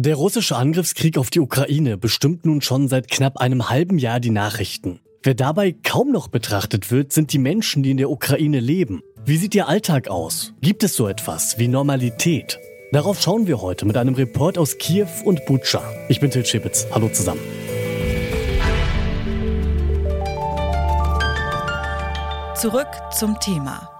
Der russische Angriffskrieg auf die Ukraine bestimmt nun schon seit knapp einem halben Jahr die Nachrichten. Wer dabei kaum noch betrachtet wird, sind die Menschen, die in der Ukraine leben. Wie sieht ihr Alltag aus? Gibt es so etwas wie Normalität? Darauf schauen wir heute mit einem Report aus Kiew und Butscha. Ich bin Til Schibitz. Hallo zusammen. Zurück zum Thema.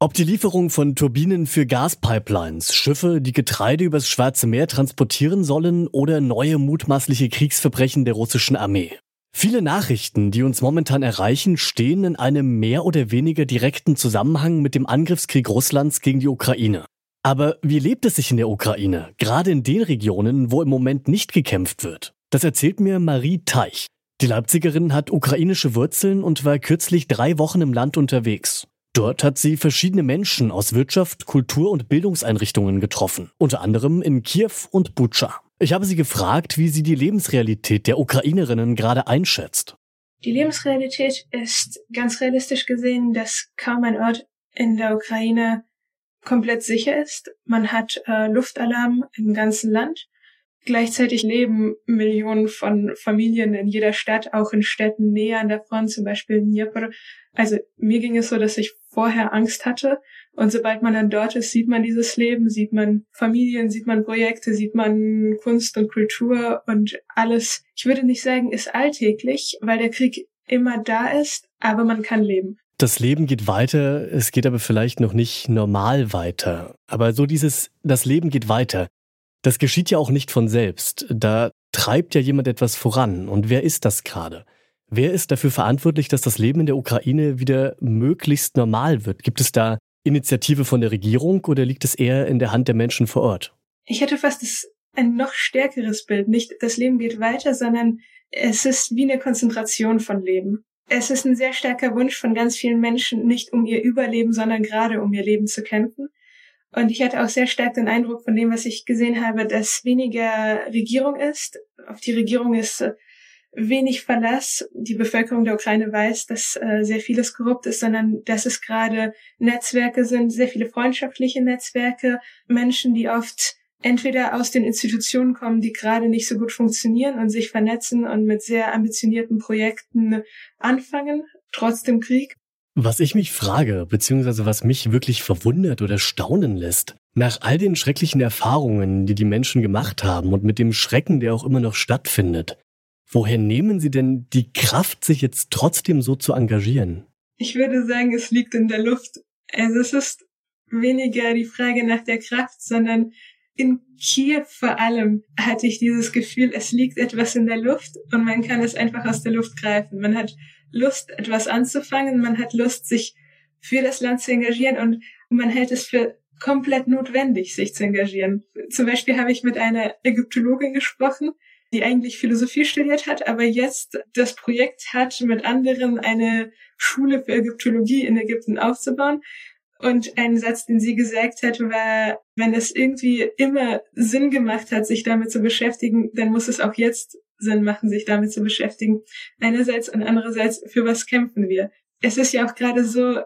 Ob die Lieferung von Turbinen für Gaspipelines, Schiffe, die Getreide übers Schwarze Meer transportieren sollen oder neue mutmaßliche Kriegsverbrechen der russischen Armee. Viele Nachrichten, die uns momentan erreichen, stehen in einem mehr oder weniger direkten Zusammenhang mit dem Angriffskrieg Russlands gegen die Ukraine. Aber wie lebt es sich in der Ukraine, gerade in den Regionen, wo im Moment nicht gekämpft wird? Das erzählt mir Marie Teich. Die Leipzigerin hat ukrainische Wurzeln und war kürzlich drei Wochen im Land unterwegs. Dort hat sie verschiedene Menschen aus Wirtschaft, Kultur und Bildungseinrichtungen getroffen, unter anderem in Kiew und Butscha. Ich habe sie gefragt, wie sie die Lebensrealität der Ukrainerinnen gerade einschätzt. Die Lebensrealität ist ganz realistisch gesehen, dass kaum ein Ort in der Ukraine komplett sicher ist. Man hat äh, Luftalarm im ganzen Land. Gleichzeitig leben Millionen von Familien in jeder Stadt, auch in Städten näher an der Front, zum Beispiel in Dnipro. Also mir ging es so, dass ich vorher Angst hatte. Und sobald man dann dort ist, sieht man dieses Leben, sieht man Familien, sieht man Projekte, sieht man Kunst und Kultur und alles. Ich würde nicht sagen, ist alltäglich, weil der Krieg immer da ist, aber man kann leben. Das Leben geht weiter, es geht aber vielleicht noch nicht normal weiter. Aber so dieses, das Leben geht weiter, das geschieht ja auch nicht von selbst. Da treibt ja jemand etwas voran. Und wer ist das gerade? Wer ist dafür verantwortlich, dass das Leben in der Ukraine wieder möglichst normal wird? Gibt es da Initiative von der Regierung oder liegt es eher in der Hand der Menschen vor Ort? Ich hätte fast das, ein noch stärkeres Bild. Nicht das Leben geht weiter, sondern es ist wie eine Konzentration von Leben. Es ist ein sehr starker Wunsch von ganz vielen Menschen, nicht um ihr Überleben, sondern gerade um ihr Leben zu kämpfen. Und ich hatte auch sehr stark den Eindruck von dem, was ich gesehen habe, dass weniger Regierung ist. Auf die Regierung ist wenig Verlass. Die Bevölkerung der Ukraine weiß, dass äh, sehr vieles korrupt ist, sondern dass es gerade Netzwerke sind, sehr viele freundschaftliche Netzwerke, Menschen, die oft entweder aus den Institutionen kommen, die gerade nicht so gut funktionieren und sich vernetzen und mit sehr ambitionierten Projekten anfangen, trotz dem Krieg. Was ich mich frage, beziehungsweise was mich wirklich verwundert oder staunen lässt, nach all den schrecklichen Erfahrungen, die die Menschen gemacht haben und mit dem Schrecken, der auch immer noch stattfindet, Woher nehmen Sie denn die Kraft, sich jetzt trotzdem so zu engagieren? Ich würde sagen, es liegt in der Luft. Also es ist weniger die Frage nach der Kraft, sondern in Kiew vor allem hatte ich dieses Gefühl, es liegt etwas in der Luft und man kann es einfach aus der Luft greifen. Man hat Lust, etwas anzufangen, man hat Lust, sich für das Land zu engagieren und man hält es für komplett notwendig, sich zu engagieren. Zum Beispiel habe ich mit einer Ägyptologin gesprochen, die eigentlich Philosophie studiert hat, aber jetzt das Projekt hat, mit anderen eine Schule für Ägyptologie in Ägypten aufzubauen. Und ein Satz, den sie gesagt hat, war, wenn es irgendwie immer Sinn gemacht hat, sich damit zu beschäftigen, dann muss es auch jetzt Sinn machen, sich damit zu beschäftigen. Einerseits und andererseits, für was kämpfen wir? Es ist ja auch gerade so,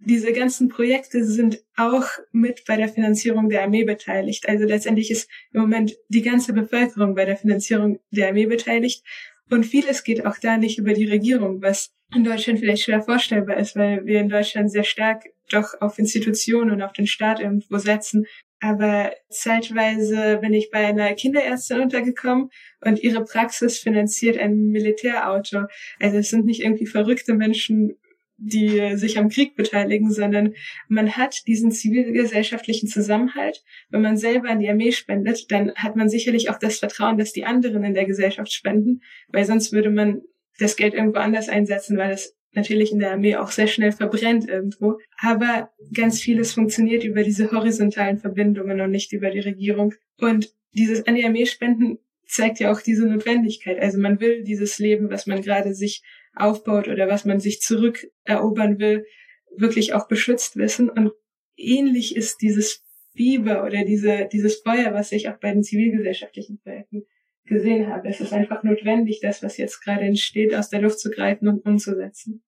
diese ganzen Projekte sind auch mit bei der Finanzierung der Armee beteiligt. Also letztendlich ist im Moment die ganze Bevölkerung bei der Finanzierung der Armee beteiligt. Und vieles geht auch da nicht über die Regierung, was in Deutschland vielleicht schwer vorstellbar ist, weil wir in Deutschland sehr stark doch auf Institutionen und auf den Staat irgendwo setzen. Aber zeitweise bin ich bei einer Kinderärztin untergekommen und ihre Praxis finanziert ein Militärauto. Also es sind nicht irgendwie verrückte Menschen die sich am Krieg beteiligen, sondern man hat diesen zivilgesellschaftlichen Zusammenhalt. Wenn man selber an die Armee spendet, dann hat man sicherlich auch das Vertrauen, dass die anderen in der Gesellschaft spenden, weil sonst würde man das Geld irgendwo anders einsetzen, weil es natürlich in der Armee auch sehr schnell verbrennt irgendwo. Aber ganz vieles funktioniert über diese horizontalen Verbindungen und nicht über die Regierung. Und dieses an die Armee spenden zeigt ja auch diese Notwendigkeit. Also man will dieses Leben, was man gerade sich aufbaut oder was man sich zurückerobern will, wirklich auch beschützt wissen. Und ähnlich ist dieses Fieber oder diese, dieses Feuer, was ich auch bei den zivilgesellschaftlichen Projekten gesehen habe. Es ist einfach notwendig, das, was jetzt gerade entsteht, aus der Luft zu greifen und umzusetzen.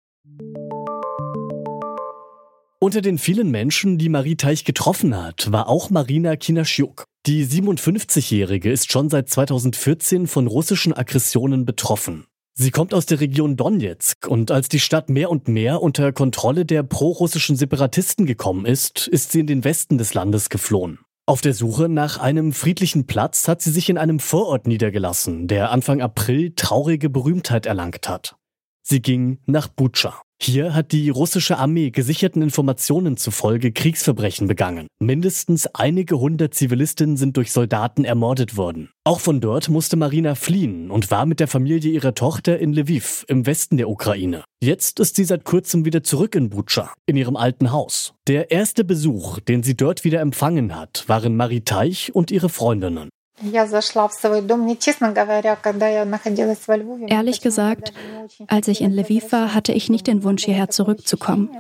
Unter den vielen Menschen, die Marie Teich getroffen hat, war auch Marina Kinaschiuk. Die 57-Jährige ist schon seit 2014 von russischen Aggressionen betroffen. Sie kommt aus der Region Donetsk und als die Stadt mehr und mehr unter Kontrolle der prorussischen Separatisten gekommen ist, ist sie in den Westen des Landes geflohen. Auf der Suche nach einem friedlichen Platz hat sie sich in einem Vorort niedergelassen, der Anfang April traurige Berühmtheit erlangt hat. Sie ging nach Butscha. Hier hat die russische Armee gesicherten Informationen zufolge Kriegsverbrechen begangen. Mindestens einige hundert Zivilistinnen sind durch Soldaten ermordet worden. Auch von dort musste Marina fliehen und war mit der Familie ihrer Tochter in Lviv im Westen der Ukraine. Jetzt ist sie seit kurzem wieder zurück in Butscha, in ihrem alten Haus. Der erste Besuch, den sie dort wieder empfangen hat, waren Marie Teich und ihre Freundinnen. Ehrlich gesagt, als ich in Lviv war, hatte ich nicht den Wunsch, hierher zurückzukommen.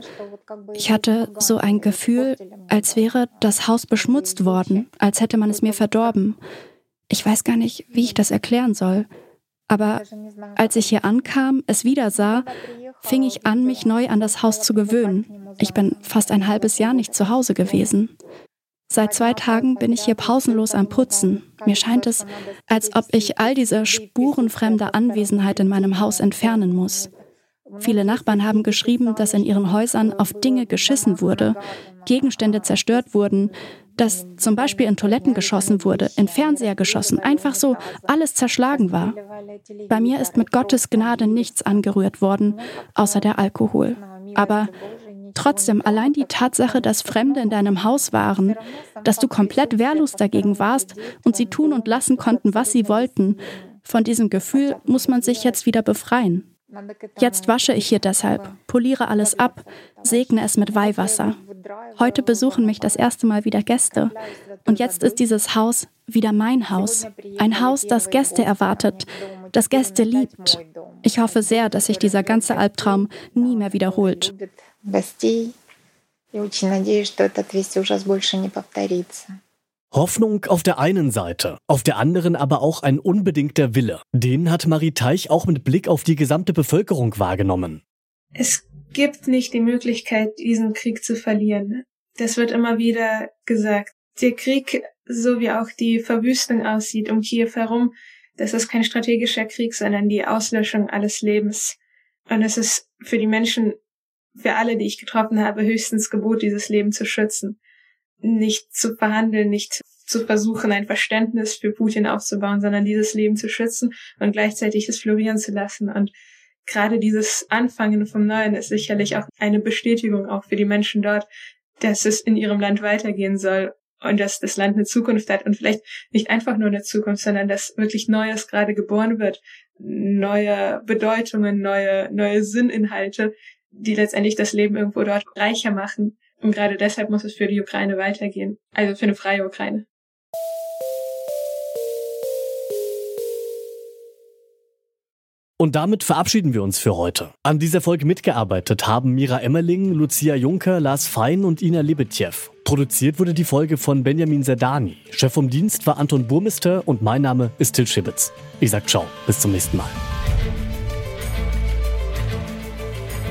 Ich hatte so ein Gefühl, als wäre das Haus beschmutzt worden, als hätte man es mir verdorben. Ich weiß gar nicht, wie ich das erklären soll. Aber als ich hier ankam, es wieder sah, fing ich an, mich neu an das Haus zu gewöhnen. Ich bin fast ein halbes Jahr nicht zu Hause gewesen. Seit zwei Tagen bin ich hier pausenlos am Putzen. Mir scheint es, als ob ich all diese Spuren fremder Anwesenheit in meinem Haus entfernen muss. Viele Nachbarn haben geschrieben, dass in ihren Häusern auf Dinge geschissen wurde, Gegenstände zerstört wurden, dass zum Beispiel in Toiletten geschossen wurde, in Fernseher geschossen, einfach so alles zerschlagen war. Bei mir ist mit Gottes Gnade nichts angerührt worden, außer der Alkohol. Aber Trotzdem, allein die Tatsache, dass Fremde in deinem Haus waren, dass du komplett wehrlos dagegen warst und sie tun und lassen konnten, was sie wollten, von diesem Gefühl muss man sich jetzt wieder befreien. Jetzt wasche ich hier deshalb, poliere alles ab, segne es mit Weihwasser. Heute besuchen mich das erste Mal wieder Gäste. Und jetzt ist dieses Haus wieder mein Haus. Ein Haus, das Gäste erwartet, das Gäste liebt. Ich hoffe sehr, dass sich dieser ganze Albtraum nie mehr wiederholt гостей. И очень надеюсь, что этот весь ужас больше не повторится. Hoffnung auf der einen Seite, auf der anderen aber auch ein unbedingter Wille. Den hat Marie Teich auch mit Blick auf die gesamte Bevölkerung wahrgenommen. Es gibt nicht die Möglichkeit, diesen Krieg zu verlieren. Das wird immer wieder gesagt. Der Krieg, so wie auch die Verwüstung aussieht um Kiew herum, das ist kein strategischer Krieg, sondern die Auslöschung alles Lebens. Und es ist für die Menschen für alle, die ich getroffen habe, höchstens Gebot, dieses Leben zu schützen. Nicht zu verhandeln, nicht zu versuchen, ein Verständnis für Putin aufzubauen, sondern dieses Leben zu schützen und gleichzeitig es florieren zu lassen. Und gerade dieses Anfangen vom Neuen ist sicherlich auch eine Bestätigung auch für die Menschen dort, dass es in ihrem Land weitergehen soll und dass das Land eine Zukunft hat und vielleicht nicht einfach nur eine Zukunft, sondern dass wirklich Neues gerade geboren wird, neue Bedeutungen, neue, neue Sinninhalte, die letztendlich das Leben irgendwo dort reicher machen. Und gerade deshalb muss es für die Ukraine weitergehen. Also für eine freie Ukraine. Und damit verabschieden wir uns für heute. An dieser Folge mitgearbeitet haben Mira Emmerling, Lucia Juncker, Lars Fein und Ina Lebetjew. Produziert wurde die Folge von Benjamin Zerdani. Chef vom Dienst war Anton Burmister und mein Name ist Till Schibitz. Ich sag ciao, bis zum nächsten Mal.